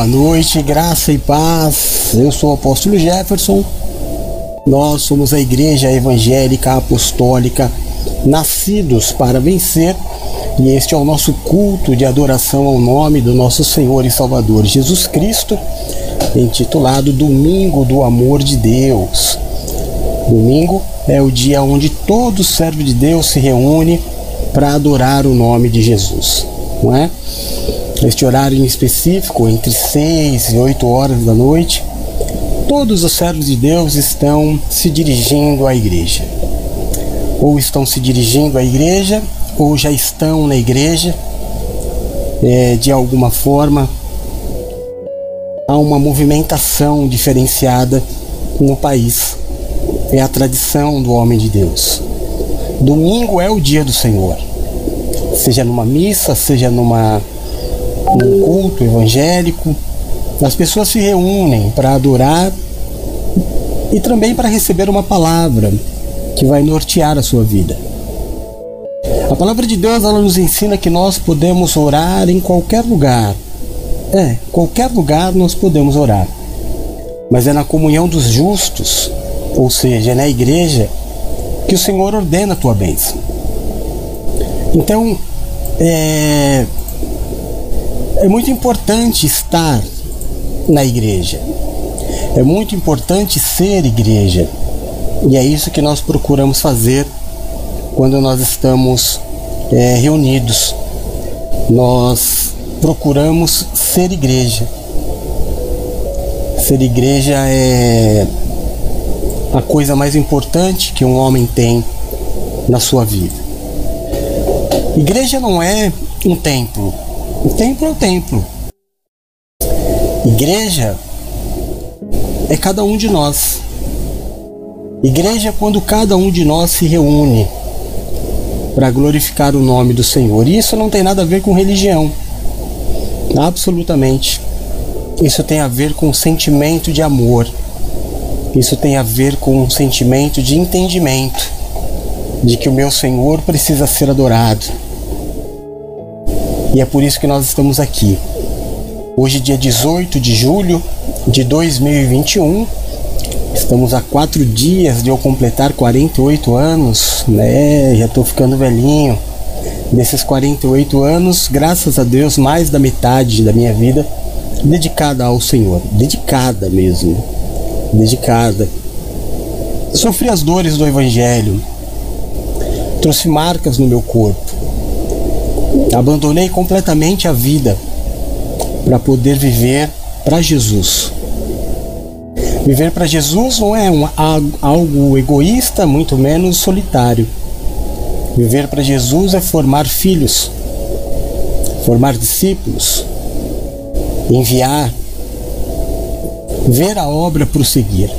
boa noite, graça e paz. Eu sou o apóstolo Jefferson. Nós somos a Igreja Evangélica Apostólica, nascidos para vencer, e este é o nosso culto de adoração ao nome do nosso Senhor e Salvador Jesus Cristo, intitulado Domingo do Amor de Deus. Domingo é o dia onde todo servo de Deus se reúne para adorar o nome de Jesus, não é? Neste horário em específico, entre 6 e 8 horas da noite, todos os servos de Deus estão se dirigindo à igreja. Ou estão se dirigindo à igreja, ou já estão na igreja. É, de alguma forma, há uma movimentação diferenciada no país. É a tradição do homem de Deus. Domingo é o dia do Senhor. Seja numa missa, seja numa num culto evangélico, as pessoas se reúnem para adorar e também para receber uma palavra que vai nortear a sua vida. A palavra de Deus ela nos ensina que nós podemos orar em qualquer lugar. É, qualquer lugar nós podemos orar. Mas é na comunhão dos justos, ou seja, é na igreja, que o Senhor ordena a tua bênção. Então, é, é muito importante estar na igreja. É muito importante ser igreja. E é isso que nós procuramos fazer quando nós estamos é, reunidos. Nós procuramos ser igreja. Ser igreja é a coisa mais importante que um homem tem na sua vida. Igreja não é um templo. O templo é o templo. Igreja é cada um de nós. Igreja é quando cada um de nós se reúne para glorificar o nome do Senhor. E isso não tem nada a ver com religião. Absolutamente. Isso tem a ver com sentimento de amor. Isso tem a ver com um sentimento de entendimento de que o meu Senhor precisa ser adorado e é por isso que nós estamos aqui. Hoje, dia 18 de julho de 2021, estamos a quatro dias de eu completar 48 anos, né? Já estou ficando velhinho. Desses 48 anos, graças a Deus, mais da metade da minha vida dedicada ao Senhor, dedicada mesmo, dedicada. Sofri as dores do Evangelho, trouxe marcas no meu corpo, Abandonei completamente a vida para poder viver para Jesus. Viver para Jesus não é um, algo egoísta, muito menos solitário. Viver para Jesus é formar filhos, formar discípulos, enviar, ver a obra prosseguir.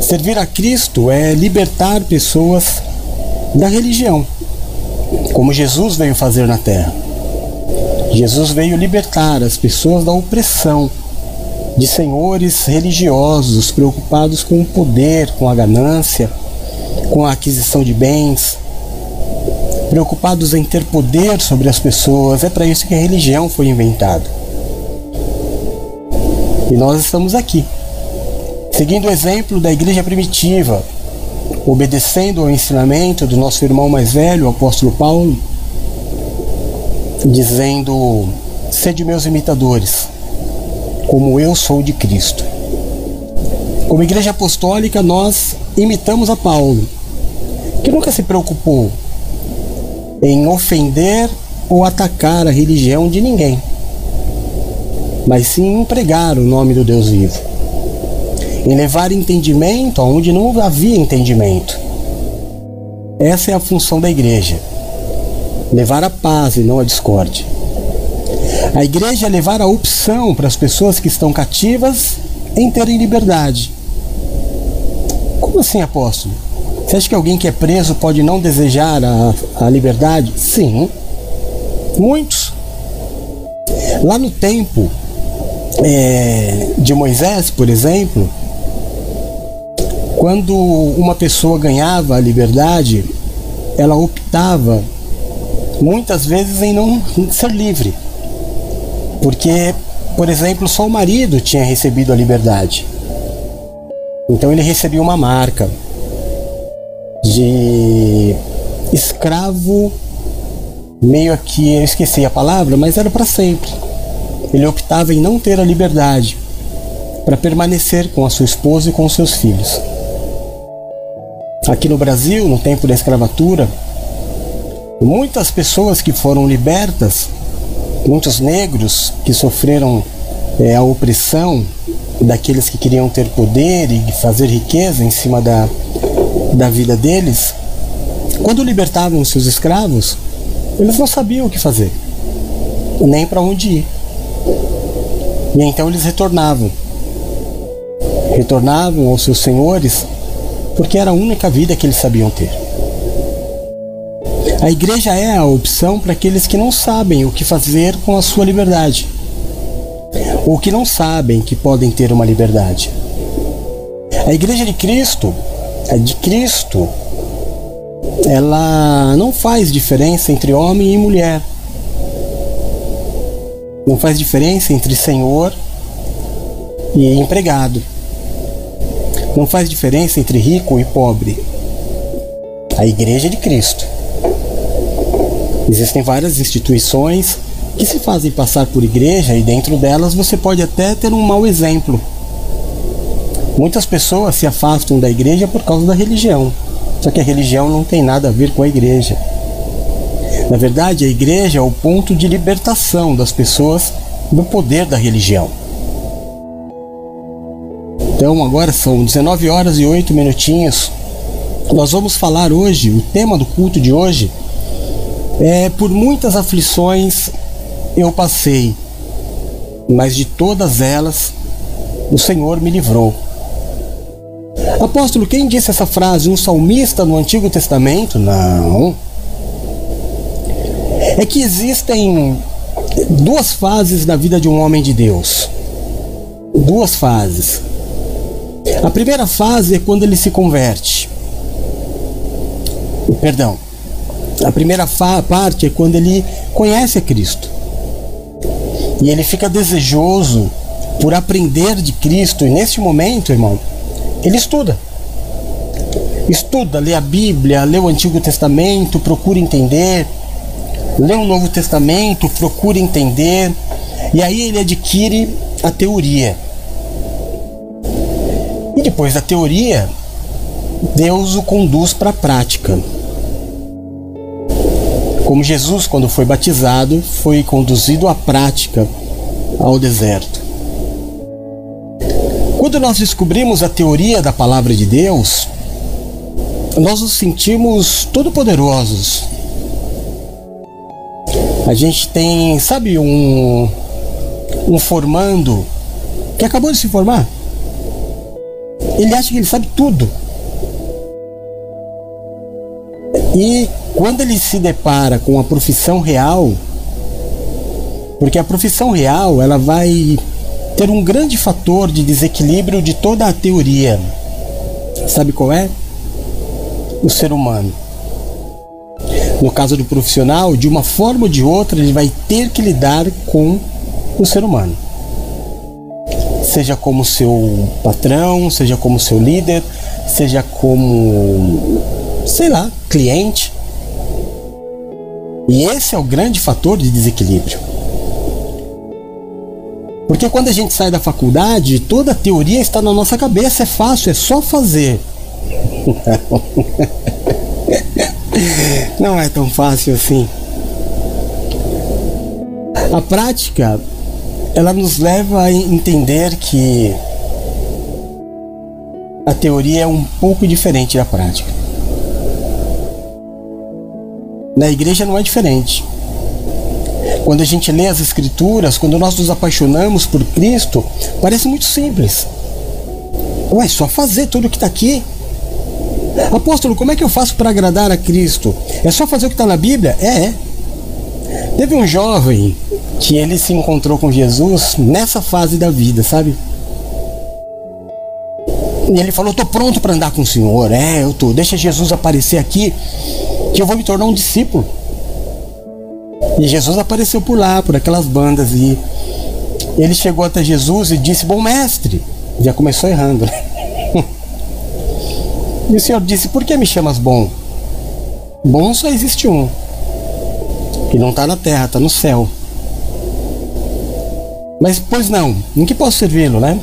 Servir a Cristo é libertar pessoas da religião como Jesus veio fazer na terra. Jesus veio libertar as pessoas da opressão de senhores religiosos preocupados com o poder, com a ganância, com a aquisição de bens, preocupados em ter poder sobre as pessoas. É para isso que a religião foi inventada. E nós estamos aqui, seguindo o exemplo da igreja primitiva, obedecendo ao ensinamento do nosso irmão mais velho, o apóstolo Paulo, dizendo: Sede meus imitadores, como eu sou de Cristo. Como igreja apostólica, nós imitamos a Paulo, que nunca se preocupou em ofender ou atacar a religião de ninguém, mas sim em pregar o nome do Deus vivo em levar entendimento aonde não havia entendimento. Essa é a função da igreja. Levar a paz e não a discórdia. A igreja é levar a opção para as pessoas que estão cativas em terem liberdade. Como assim, apóstolo? Você acha que alguém que é preso pode não desejar a, a liberdade? Sim, muitos. Lá no tempo é, de Moisés, por exemplo, quando uma pessoa ganhava a liberdade, ela optava muitas vezes em não ser livre, porque por exemplo, só o marido tinha recebido a liberdade. Então ele recebia uma marca de escravo, meio que eu esqueci a palavra, mas era para sempre. Ele optava em não ter a liberdade para permanecer com a sua esposa e com seus filhos. Aqui no Brasil, no tempo da escravatura, muitas pessoas que foram libertas, muitos negros que sofreram é, a opressão daqueles que queriam ter poder e fazer riqueza em cima da, da vida deles, quando libertavam os seus escravos, eles não sabiam o que fazer, nem para onde ir. E então eles retornavam. Retornavam aos seus senhores, porque era a única vida que eles sabiam ter. A igreja é a opção para aqueles que não sabem o que fazer com a sua liberdade, ou que não sabem que podem ter uma liberdade. A igreja de Cristo, a de Cristo, ela não faz diferença entre homem e mulher. Não faz diferença entre senhor e empregado. Não faz diferença entre rico e pobre. A Igreja de Cristo. Existem várias instituições que se fazem passar por igreja e dentro delas você pode até ter um mau exemplo. Muitas pessoas se afastam da igreja por causa da religião. Só que a religião não tem nada a ver com a igreja. Na verdade, a igreja é o ponto de libertação das pessoas do poder da religião. Então, agora são 19 horas e 8 minutinhos. Nós vamos falar hoje, o tema do culto de hoje é por muitas aflições eu passei, mas de todas elas o Senhor me livrou. Apóstolo, quem disse essa frase? Um salmista no Antigo Testamento? Não. É que existem duas fases na vida de um homem de Deus. Duas fases. A primeira fase é quando ele se converte. Perdão. A primeira parte é quando ele conhece a Cristo. E ele fica desejoso por aprender de Cristo. E neste momento, irmão, ele estuda. Estuda, lê a Bíblia, lê o Antigo Testamento, procura entender. Lê o Novo Testamento, procura entender. E aí ele adquire a teoria. Depois da teoria, Deus o conduz para a prática. Como Jesus, quando foi batizado, foi conduzido à prática ao deserto. Quando nós descobrimos a teoria da palavra de Deus, nós nos sentimos todo-poderosos. A gente tem, sabe, um, um formando que acabou de se formar. Ele acha que ele sabe tudo. E quando ele se depara com a profissão real, porque a profissão real ela vai ter um grande fator de desequilíbrio de toda a teoria. Sabe qual é? O ser humano. No caso do profissional, de uma forma ou de outra, ele vai ter que lidar com o ser humano. Seja como seu patrão, seja como seu líder, seja como, sei lá, cliente. E esse é o grande fator de desequilíbrio. Porque quando a gente sai da faculdade, toda a teoria está na nossa cabeça, é fácil, é só fazer. Não é tão fácil assim. A prática, ela nos leva a entender que a teoria é um pouco diferente da prática. Na igreja não é diferente. Quando a gente lê as Escrituras, quando nós nos apaixonamos por Cristo, parece muito simples. Ué, só fazer tudo o que está aqui. Apóstolo, como é que eu faço para agradar a Cristo? É só fazer o que está na Bíblia? É, é. Teve um jovem que ele se encontrou com Jesus nessa fase da vida, sabe? E ele falou: "Tô pronto para andar com o Senhor". É, eu tô. Deixa Jesus aparecer aqui que eu vou me tornar um discípulo. E Jesus apareceu por lá, por aquelas bandas e Ele chegou até Jesus e disse: Bom mestre. Já começou errando. Né? e o Senhor disse: Por que me chamas bom? Bom só existe um, que não está na terra, está no céu. Mas, pois não, em que posso servi-lo, né?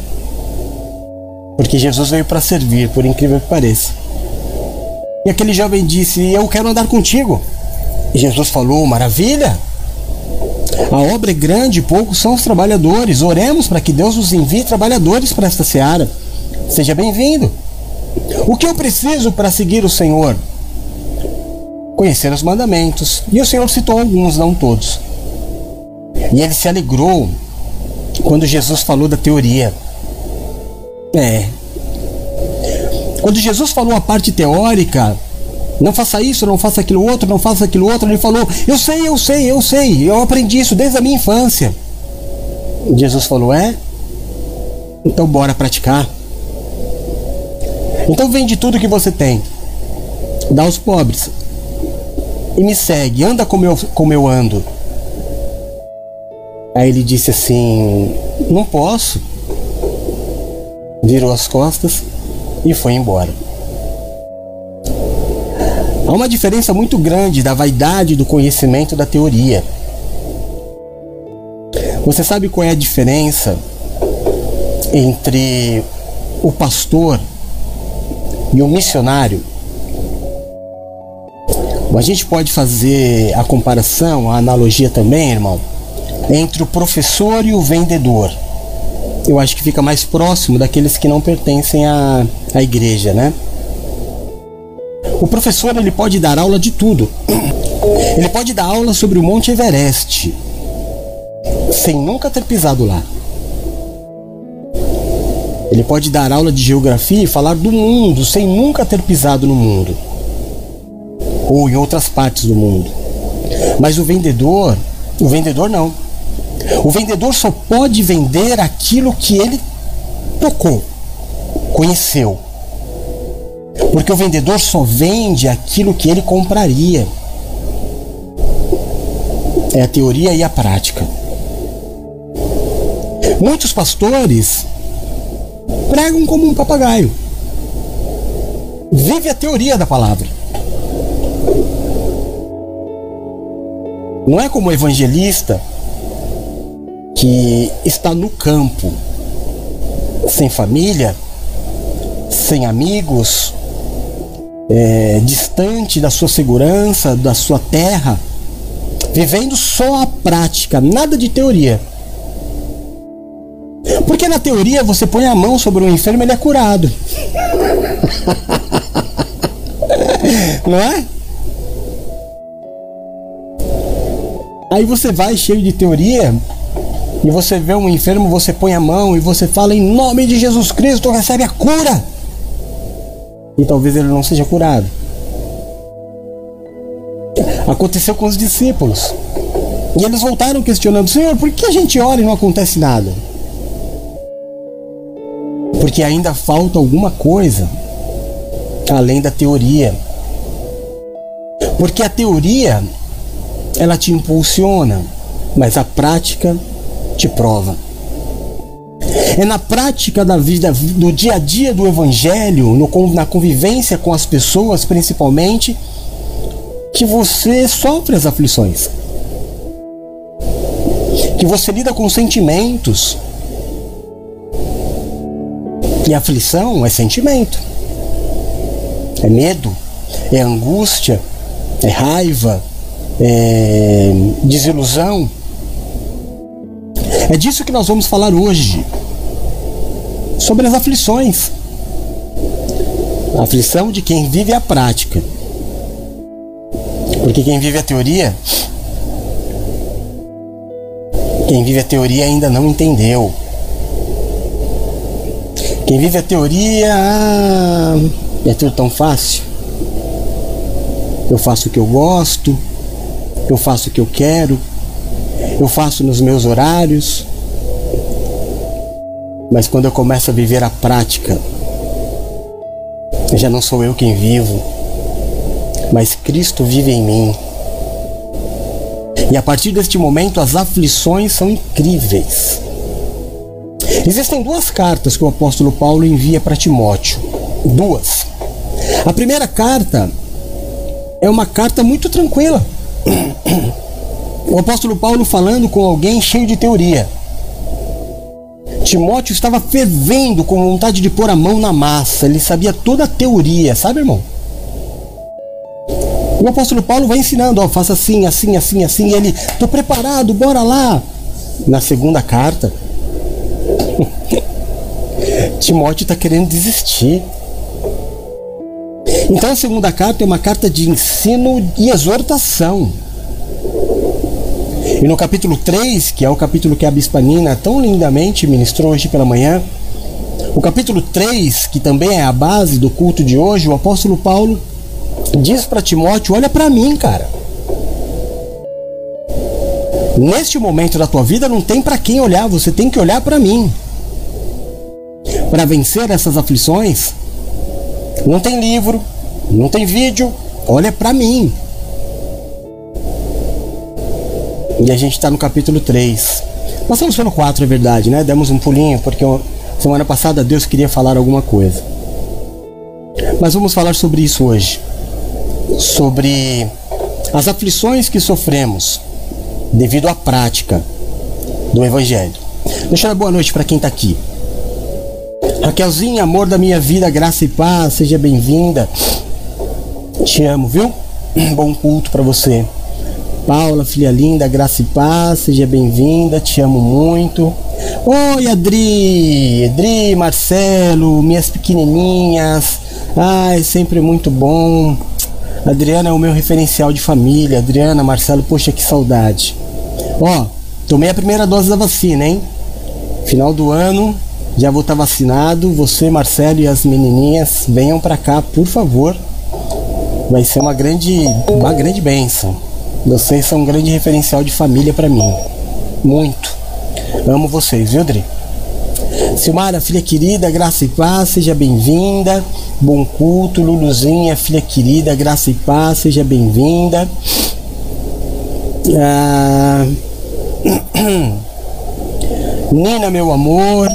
Porque Jesus veio para servir, por incrível que pareça. E aquele jovem disse: Eu quero andar contigo. E Jesus falou: Maravilha! A obra é grande, poucos são os trabalhadores. Oremos para que Deus nos envie trabalhadores para esta seara. Seja bem-vindo. O que eu preciso para seguir o Senhor? Conhecer os mandamentos. E o Senhor citou alguns, não todos. E ele se alegrou quando Jesus falou da teoria. É. Quando Jesus falou a parte teórica, não faça isso, não faça aquilo outro, não faça aquilo outro, ele falou: Eu sei, eu sei, eu sei, eu aprendi isso desde a minha infância. Jesus falou: É? Então bora praticar. Então vende tudo que você tem, dá aos pobres e me segue, anda como eu, como eu ando. Aí ele disse assim: Não posso. Virou as costas e foi embora. Há uma diferença muito grande da vaidade do conhecimento da teoria. Você sabe qual é a diferença entre o pastor e o missionário? A gente pode fazer a comparação, a analogia também, irmão, entre o professor e o vendedor. Eu acho que fica mais próximo daqueles que não pertencem à, à igreja, né? O professor ele pode dar aula de tudo. Ele pode dar aula sobre o Monte Everest, sem nunca ter pisado lá. Ele pode dar aula de geografia e falar do mundo sem nunca ter pisado no mundo ou em outras partes do mundo. Mas o vendedor, o vendedor não. O vendedor só pode vender aquilo que ele tocou, conheceu. Porque o vendedor só vende aquilo que ele compraria. É a teoria e a prática. Muitos pastores pregam como um papagaio. Vive a teoria da palavra. Não é como o evangelista que está no campo, sem família, sem amigos, é, distante da sua segurança, da sua terra, vivendo só a prática, nada de teoria. Porque na teoria você põe a mão sobre um enfermo ele é curado. Não é? Aí você vai cheio de teoria e você vê um enfermo, você põe a mão e você fala em nome de Jesus Cristo, recebe a cura. E talvez ele não seja curado. Aconteceu com os discípulos. E eles voltaram questionando: Senhor, por que a gente ora e não acontece nada? Porque ainda falta alguma coisa além da teoria. Porque a teoria ela te impulsiona, mas a prática te prova. É na prática da vida, do dia a dia do Evangelho, no, na convivência com as pessoas, principalmente, que você sofre as aflições. Que você lida com sentimentos. E aflição é sentimento. É medo, é angústia, é raiva, é, desilusão. É disso que nós vamos falar hoje. Sobre as aflições. A aflição de quem vive a prática. Porque quem vive a teoria. Quem vive a teoria ainda não entendeu. Quem vive a teoria. Ah, é tudo tão fácil. Eu faço o que eu gosto eu faço o que eu quero, eu faço nos meus horários. Mas quando eu começo a viver a prática, já não sou eu quem vivo, mas Cristo vive em mim. E a partir deste momento as aflições são incríveis. Existem duas cartas que o apóstolo Paulo envia para Timóteo. Duas. A primeira carta é uma carta muito tranquila. O apóstolo Paulo falando com alguém cheio de teoria. Timóteo estava fervendo com vontade de pôr a mão na massa, ele sabia toda a teoria, sabe, irmão? O apóstolo Paulo vai ensinando, ó, faça assim, assim, assim, assim, e ele, tô preparado, bora lá. Na segunda carta, Timóteo está querendo desistir. Então a segunda carta é uma carta de ensino e exortação. E no capítulo 3, que é o capítulo que a Bispa Nina tão lindamente ministrou hoje pela manhã, o capítulo 3, que também é a base do culto de hoje, o apóstolo Paulo diz para Timóteo: Olha para mim, cara. Neste momento da tua vida não tem para quem olhar, você tem que olhar para mim. Para vencer essas aflições, não tem livro, não tem vídeo, olha para mim. E a gente está no capítulo 3. Passamos pelo 4, é verdade, né? Demos um pulinho, porque semana passada Deus queria falar alguma coisa. Mas vamos falar sobre isso hoje. Sobre as aflições que sofremos devido à prática do Evangelho. Deixa uma boa noite para quem está aqui. Raquelzinha, amor da minha vida, graça e paz, seja bem-vinda. Te amo, viu? Bom culto para você. Paula, filha linda, graça e paz, seja bem-vinda, te amo muito. Oi, Adri, Adri, Marcelo, minhas pequenininhas. Ai, sempre muito bom. Adriana é o meu referencial de família. Adriana, Marcelo, poxa, que saudade. Ó, tomei a primeira dose da vacina, hein? Final do ano, já vou estar vacinado. Você, Marcelo e as menininhas, venham para cá, por favor. Vai ser uma grande, uma grande bênção. Vocês são um grande referencial de família para mim. Muito. Amo vocês, viu, Dri? Silmara, filha querida, graça e paz, seja bem-vinda. Bom culto, Luluzinha, filha querida, graça e paz, seja bem-vinda. Ah... Nina, meu amor,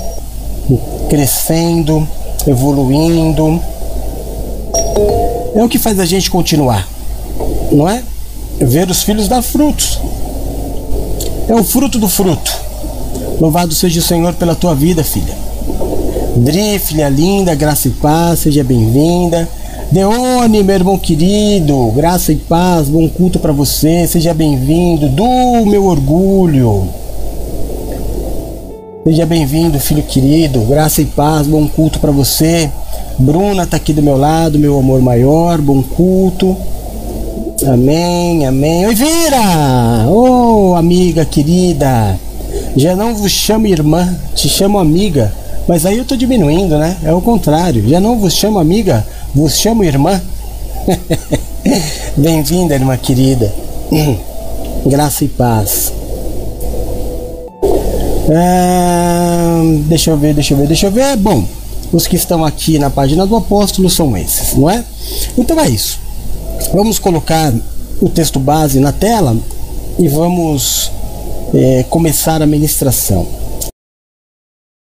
crescendo, evoluindo. É o que faz a gente continuar, não é? ver os filhos dar frutos. É o fruto do fruto. Louvado seja o Senhor pela tua vida, filha. Dri, filha linda, graça e paz, seja bem-vinda. Deone, meu irmão querido, graça e paz, bom culto para você, seja bem-vindo. Do meu orgulho. Seja bem-vindo, filho querido, graça e paz, bom culto para você. Bruna tá aqui do meu lado, meu amor maior, bom culto. Amém, amém. Oi, Vira! Oh, amiga querida. Já não vos chamo irmã, te chamo amiga. Mas aí eu tô diminuindo, né? É o contrário. Já não vos chamo amiga, vos chamo irmã. Bem-vinda, irmã querida. Graça e paz. Ah, deixa eu ver, deixa eu ver, deixa eu ver. Bom, os que estão aqui na página do apóstolo são esses, não é? Então é isso. Vamos colocar o texto base na tela e vamos é, começar a ministração.